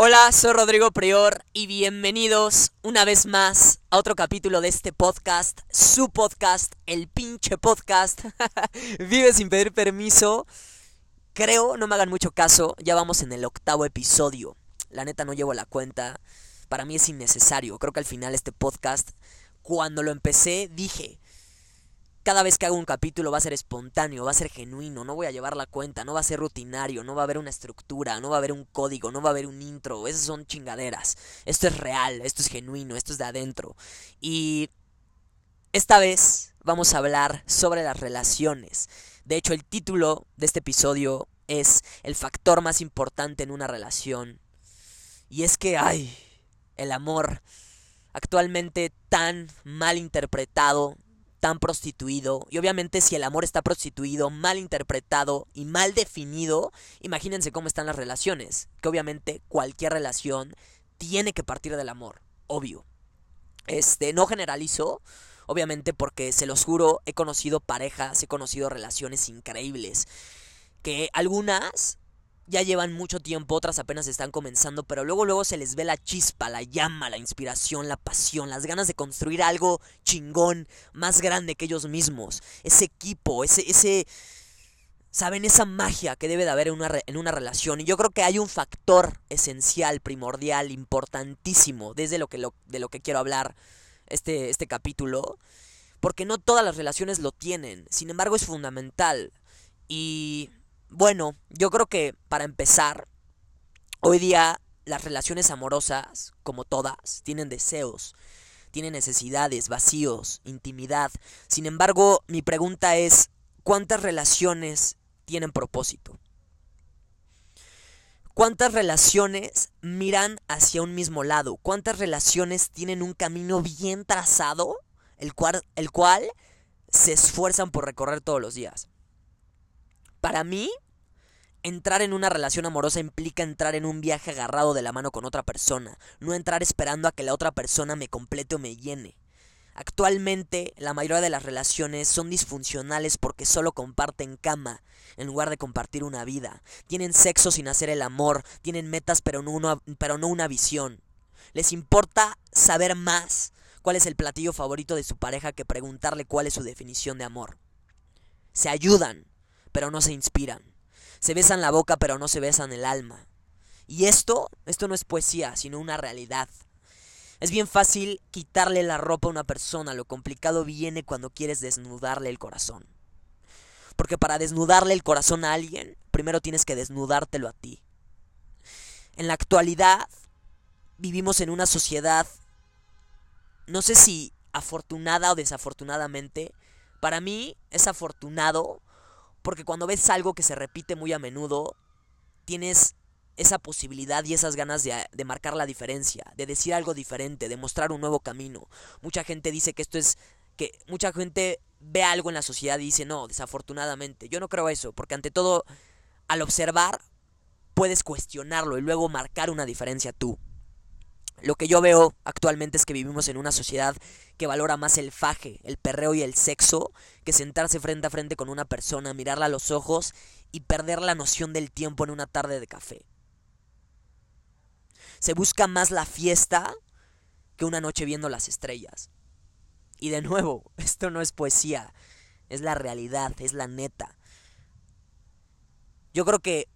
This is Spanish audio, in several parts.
Hola, soy Rodrigo Prior y bienvenidos una vez más a otro capítulo de este podcast, su podcast, el pinche podcast. Vive sin pedir permiso. Creo, no me hagan mucho caso, ya vamos en el octavo episodio. La neta no llevo la cuenta. Para mí es innecesario. Creo que al final este podcast, cuando lo empecé, dije, cada vez que hago un capítulo va a ser espontáneo, va a ser genuino, no voy a llevar la cuenta, no va a ser rutinario, no va a haber una estructura, no va a haber un código, no va a haber un intro, esas son chingaderas. Esto es real, esto es genuino, esto es de adentro. Y esta vez vamos a hablar sobre las relaciones. De hecho, el título de este episodio es el factor más importante en una relación. Y es que, ay, el amor actualmente tan mal interpretado tan prostituido. Y obviamente si el amor está prostituido, mal interpretado y mal definido, imagínense cómo están las relaciones. Que obviamente cualquier relación tiene que partir del amor, obvio. Este, no generalizo, obviamente porque se los juro, he conocido parejas, he conocido relaciones increíbles. Que algunas ya llevan mucho tiempo, otras apenas están comenzando, pero luego luego se les ve la chispa, la llama, la inspiración, la pasión, las ganas de construir algo chingón, más grande que ellos mismos. Ese equipo, ese ese saben esa magia que debe de haber en una, en una relación y yo creo que hay un factor esencial, primordial, importantísimo desde lo que lo, de lo que quiero hablar este este capítulo, porque no todas las relaciones lo tienen. Sin embargo, es fundamental y bueno, yo creo que para empezar, hoy día las relaciones amorosas, como todas, tienen deseos, tienen necesidades, vacíos, intimidad. Sin embargo, mi pregunta es, ¿cuántas relaciones tienen propósito? ¿Cuántas relaciones miran hacia un mismo lado? ¿Cuántas relaciones tienen un camino bien trazado, el cual, se esfuerzan por recorrer todos los días? Para mí, entrar en una relación amorosa implica entrar en un viaje agarrado de la mano con otra persona, no entrar esperando a que la otra persona me complete o me llene. Actualmente, la mayoría de las relaciones son disfuncionales porque solo comparten cama, en lugar de compartir una vida. Tienen sexo sin hacer el amor, tienen metas pero no una, pero no una visión. Les importa saber más cuál es el platillo favorito de su pareja que preguntarle cuál es su definición de amor. Se ayudan, pero no se inspiran. Se besan la boca pero no se besan el alma. Y esto, esto no es poesía, sino una realidad. Es bien fácil quitarle la ropa a una persona, lo complicado viene cuando quieres desnudarle el corazón. Porque para desnudarle el corazón a alguien, primero tienes que desnudártelo a ti. En la actualidad, vivimos en una sociedad, no sé si afortunada o desafortunadamente, para mí es afortunado porque cuando ves algo que se repite muy a menudo, tienes esa posibilidad y esas ganas de, de, marcar la diferencia, de decir algo diferente, de mostrar un nuevo camino. Mucha gente dice que esto es que mucha gente ve algo en la sociedad y dice, "No, desafortunadamente." Yo no creo eso, porque ante todo al observar puedes cuestionarlo y luego marcar una diferencia tú. Lo que yo veo actualmente es que vivimos en una sociedad que valora más el faje, el perreo y el sexo que sentarse frente a frente con una persona, mirarla a los ojos y perder la noción del tiempo en una tarde de café. Se busca más la fiesta que una noche viendo las estrellas. Y de nuevo, esto no es poesía, es la realidad, es la neta. Yo creo que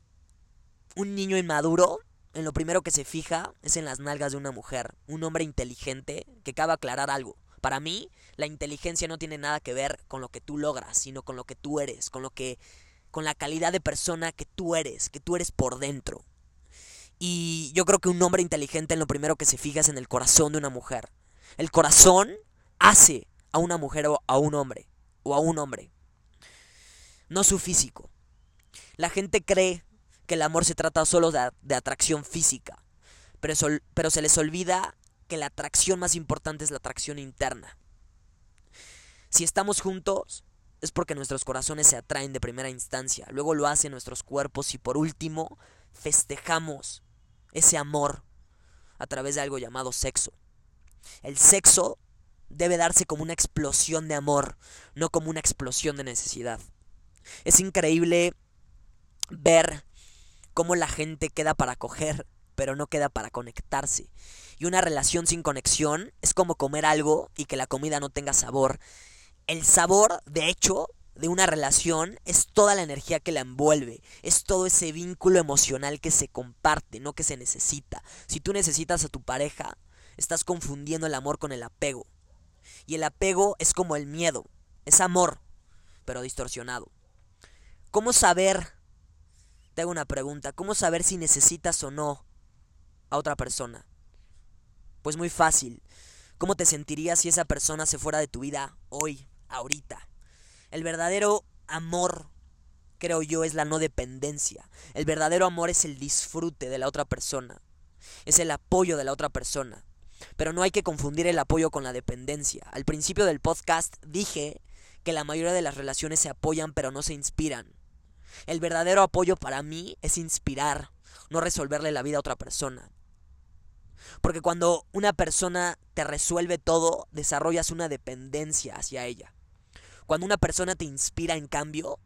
un niño inmaduro en lo primero que se fija es en las nalgas de una mujer, un hombre inteligente que acaba aclarar algo. Para mí, la inteligencia no tiene nada que ver con lo que tú logras, sino con lo que tú eres, con lo que con la calidad de persona que tú eres, que tú eres por dentro. Y yo creo que un hombre inteligente en lo primero que se fija es en el corazón de una mujer. El corazón hace a una mujer o a un hombre, o a un hombre. No su físico. La gente cree que el amor se trata solo de, atracción física, pero, pero se les olvida que la atracción más importante es la atracción interna. Si estamos juntos, es porque nuestros corazones se atraen de primera instancia, luego lo hacen nuestros cuerpos y por último festejamos ese amor a través de algo llamado sexo. El sexo debe darse como una explosión de amor, no como una explosión de necesidad. Es increíble ver cómo la gente queda para coger pero no queda para conectarse. Y una relación sin conexión es como comer algo y que la comida no tenga sabor. El sabor, de hecho, de una relación es toda la energía que la envuelve, es todo ese vínculo emocional que se comparte, no que se necesita. Si tú necesitas a tu pareja, estás confundiendo el amor con el apego. Y el apego es como el miedo, es amor, pero distorsionado. ¿Cómo saber? Te hago una pregunta, ¿cómo saber si necesitas o no a otra persona? Pues muy fácil. ¿Cómo te sentirías si esa persona se fuera de tu vida hoy, ahorita? El verdadero amor, creo yo, es la no dependencia. El verdadero amor es el disfrute de la otra persona. Es el apoyo de la otra persona. Pero no hay que confundir el apoyo con la dependencia. Al principio del podcast dije que la mayoría de las relaciones se apoyan pero no se inspiran. El verdadero apoyo para mí es inspirar, no resolverle la vida a otra persona. Porque cuando una persona te resuelve todo, desarrollas una dependencia hacia ella. Cuando una persona te inspira, en cambio,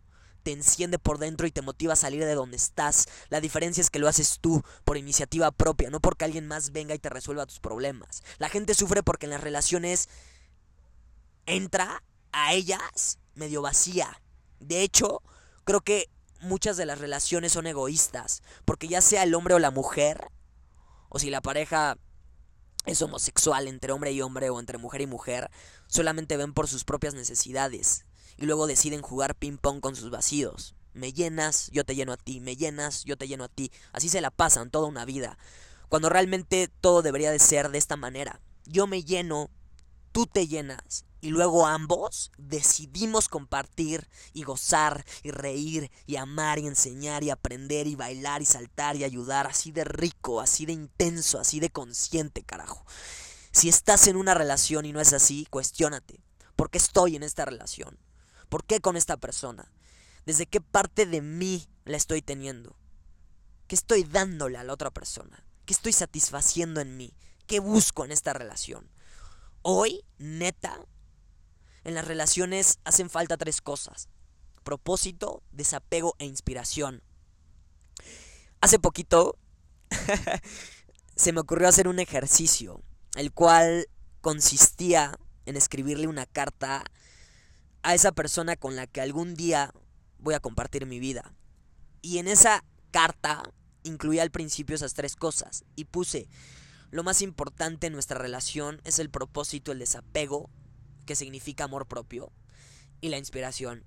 te enciende por dentro y te motiva a salir de donde estás. La diferencia es que lo haces tú, por iniciativa propia, no porque alguien más venga y te resuelva tus problemas. La gente sufre porque en las relaciones entra a ellas medio vacía. De hecho, creo que muchas de las relaciones son egoístas, porque ya sea el hombre o la mujer, o si la pareja es homosexual entre hombre y hombre o entre mujer y mujer, solamente ven por sus propias necesidades y luego deciden jugar ping pong con sus vacíos. Me llenas, yo te lleno a ti, me llenas, yo te lleno a ti. Así se la pasan toda una vida. Cuando realmente todo debería de ser de esta manera. Yo me lleno, tú te llenas y luego ambos decidimos compartir y gozar y reír y amar y enseñar y aprender y bailar y saltar y ayudar así de rico, así de intenso, así de consciente, carajo. Si estás en una relación y no es así, cuestiónate. ¿Por qué estoy en esta relación? ¿Por qué con esta persona? ¿Desde qué parte de mí la estoy teniendo? ¿Qué estoy dándole a la otra persona? ¿Qué estoy satisfaciendo en mí? ¿Qué busco en esta relación? Hoy, neta, en las relaciones hacen falta tres cosas. Propósito, desapego e inspiración. Hace poquito se me ocurrió hacer un ejercicio, el cual consistía en escribirle una carta a esa persona con la que algún día voy a compartir mi vida. Y en esa carta incluía al principio esas tres cosas y puse lo más importante en nuestra relación es el propósito, el desapego, que significa amor propio, y la inspiración.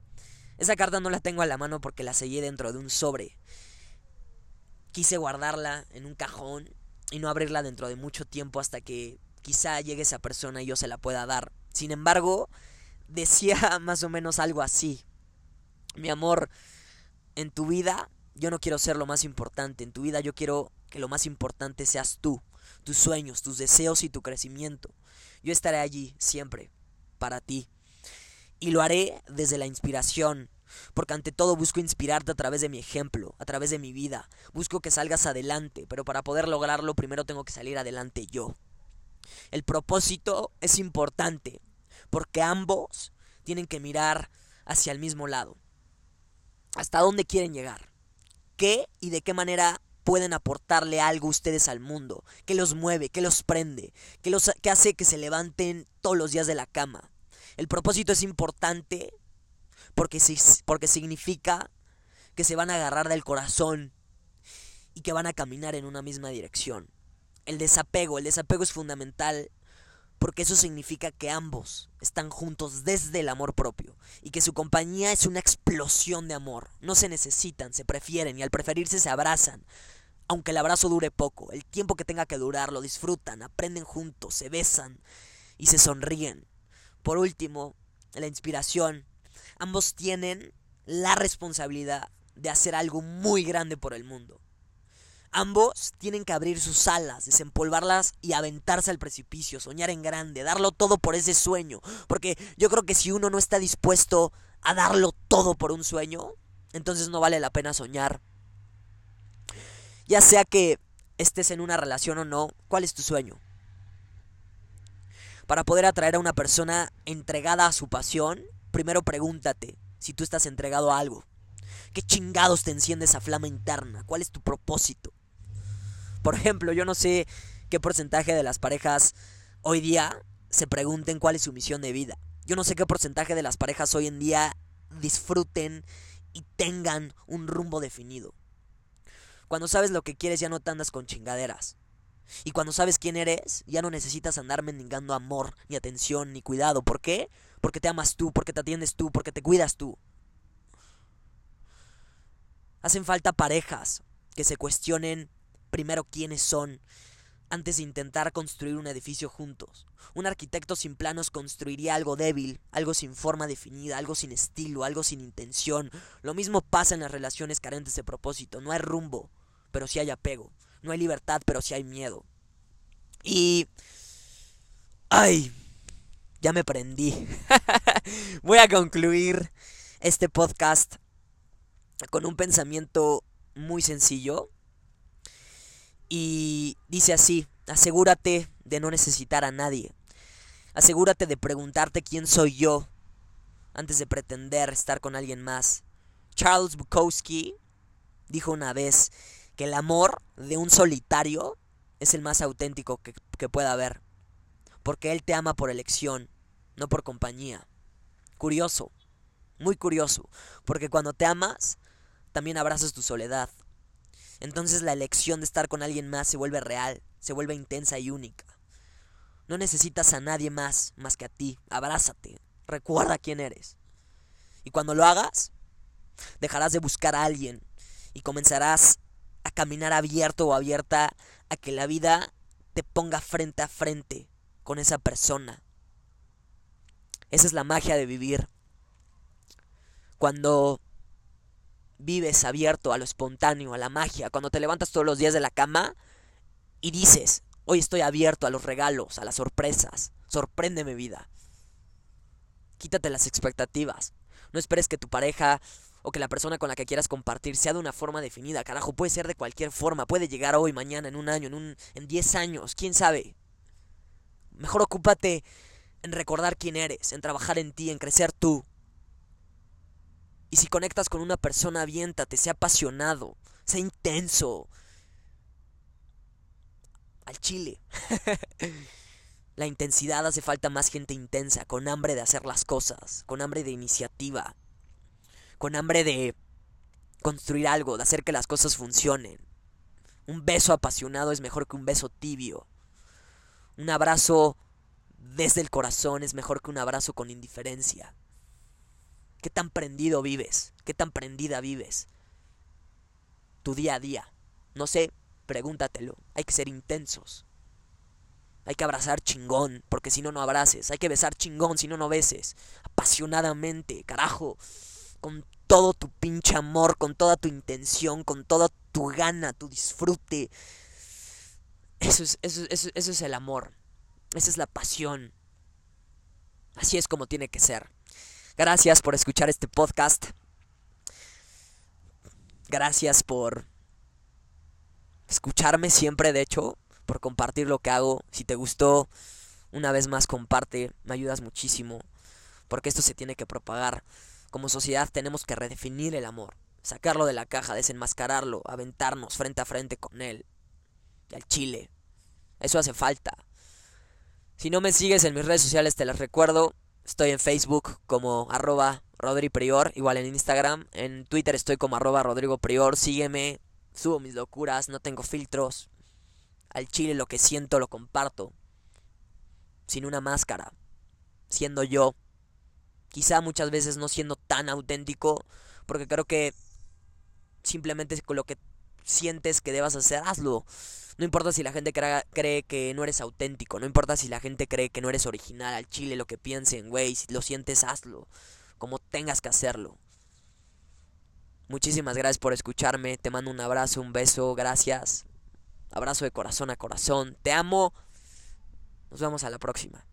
Esa carta no la tengo a la mano porque la sellé dentro de un sobre. Quise guardarla en un cajón y no abrirla dentro de mucho tiempo hasta que quizá llegue esa persona y yo se la pueda dar. Sin embargo, decía más o menos algo así. Mi amor, en tu vida yo no quiero ser lo más importante. En tu vida yo quiero que lo más importante seas tú tus sueños, tus deseos y tu crecimiento. Yo estaré allí siempre, para ti. Y lo haré desde la inspiración, porque ante todo busco inspirarte a través de mi ejemplo, a través de mi vida. Busco que salgas adelante, pero para poder lograrlo primero tengo que salir adelante yo. El propósito es importante, porque ambos tienen que mirar hacia el mismo lado. ¿Hasta dónde quieren llegar? ¿Qué y de qué manera pueden aportarle algo ustedes al mundo, que los mueve, que los prende, que, los, que hace que se levanten todos los días de la cama. El propósito es importante porque, porque significa que se van a agarrar del corazón y que van a caminar en una misma dirección. El desapego, el desapego es fundamental porque eso significa que ambos están juntos desde el amor propio y que su compañía es una explosión de amor. No se necesitan, se prefieren y al preferirse se abrazan, aunque el abrazo dure poco, el tiempo que tenga que durar, lo disfrutan, aprenden juntos, se besan y se sonríen. Por último, la inspiración. Ambos tienen la responsabilidad de hacer algo muy grande por el mundo. Ambos tienen que abrir sus alas, desempolvarlas y aventarse al precipicio, soñar en grande, darlo todo por ese sueño. Porque yo creo que si uno no está dispuesto a darlo todo por un sueño, entonces no vale la pena soñar. Ya sea que estés en una relación o no, ¿cuál es tu sueño? Para poder atraer a una persona entregada a su pasión, primero pregúntate si tú estás entregado a algo. ¿Qué chingados te enciende esa flama interna? ¿Cuál es tu propósito? Por ejemplo, yo no sé qué porcentaje de las parejas hoy día se pregunten cuál es su misión de vida. Yo no sé qué porcentaje de las parejas hoy en día disfruten y tengan un rumbo definido. Cuando sabes lo que quieres ya no te andas con chingaderas. Y cuando sabes quién eres, ya no necesitas andar mendigando amor, ni atención, ni cuidado. ¿Por qué? Porque te amas tú, porque te atiendes tú, porque te cuidas tú. Hacen falta parejas que se cuestionen primero quiénes son antes de intentar construir un edificio juntos. Un arquitecto sin planos construiría algo débil, algo sin forma definida, algo sin estilo, algo sin intención. Lo mismo pasa en las relaciones carentes de propósito. No hay rumbo, pero sí hay apego. No hay libertad, pero sí hay miedo. Y... ¡Ay! Ya me prendí. Voy a concluir este podcast con un pensamiento muy sencillo y dice así, asegúrate de no necesitar a nadie. Asegúrate de preguntarte quién soy yo antes de pretender estar con alguien más. Charles Bukowski dijo una vez que el amor de un solitario es el más auténtico que, que pueda haber. Porque él te ama por elección, no por compañía. Curioso, muy curioso. Porque cuando te amas, también abrazas tu soledad. Entonces la elección de estar con alguien más se vuelve real, se vuelve intensa y única. No necesitas a nadie más más que a ti. Abrázate. Recuerda quién eres. Y cuando lo hagas, dejarás de buscar a alguien y comenzarás a caminar abierto o abierta a que la vida te ponga frente a frente con esa persona. Esa es la magia de vivir. Cuando vives abierto a lo espontáneo, a la magia, cuando te levantas todos los días de la cama y dices, hoy estoy abierto a los regalos, a las sorpresas, sorpréndeme vida. Quítate las expectativas. No esperes que tu pareja que la persona con la que quieras compartir sea de una forma definida. Carajo, puede ser de cualquier forma. Puede llegar hoy, mañana, en un año, en, un, en diez años. ¿Quién sabe? Mejor ocúpate en recordar quién eres, en trabajar en ti, en crecer tú. Y si conectas con una persona, aviéntate, sea apasionado, sea intenso. Al chile. La intensidad hace falta más gente intensa, con hambre de hacer las cosas, con hambre de iniciativa, con hambre de construir algo, de hacer que las cosas funcionen. Un beso apasionado es mejor que un beso tibio. Un abrazo desde el corazón es mejor que un abrazo con indiferencia. ¿Qué tan prendido vives? ¿Qué tan prendida vives? Tu día a día. No sé, pregúntatelo. Hay que ser intensos. Hay que abrazar chingón, porque si no, no abraces. Hay que besar chingón, si no, no beses. Apasionadamente, carajo. Con todo tu pinche amor, con toda tu intención, con toda tu gana, tu disfrute. Eso es, eso, eso, eso es el amor. Esa es la pasión. Así es como tiene que ser. Gracias por escuchar este podcast. Gracias por escucharme siempre, de hecho, por compartir lo que hago. Si te gustó, una vez más comparte, me ayudas muchísimo, porque esto se tiene que propagar. Como sociedad tenemos que redefinir el amor, sacarlo de la caja, desenmascararlo, aventarnos frente a frente con él. Y al chile. Eso hace falta. Si no me sigues en mis redes sociales, te las recuerdo. Estoy en Facebook como arroba Rodri Prior, igual en Instagram. En Twitter estoy como arroba Rodrigo Prior. Sígueme, subo mis locuras, no tengo filtros. Al chile lo que siento lo comparto. Sin una máscara. Siendo yo. Quizá muchas veces no siendo tan auténtico. Porque creo que simplemente con lo que sientes que debas hacer, hazlo. No importa si la gente cree que no eres auténtico, no importa si la gente cree que no eres original al chile, lo que piensen, güey, si lo sientes, hazlo, como tengas que hacerlo. Muchísimas gracias por escucharme, te mando un abrazo, un beso, gracias. Abrazo de corazón a corazón, te amo. Nos vemos a la próxima.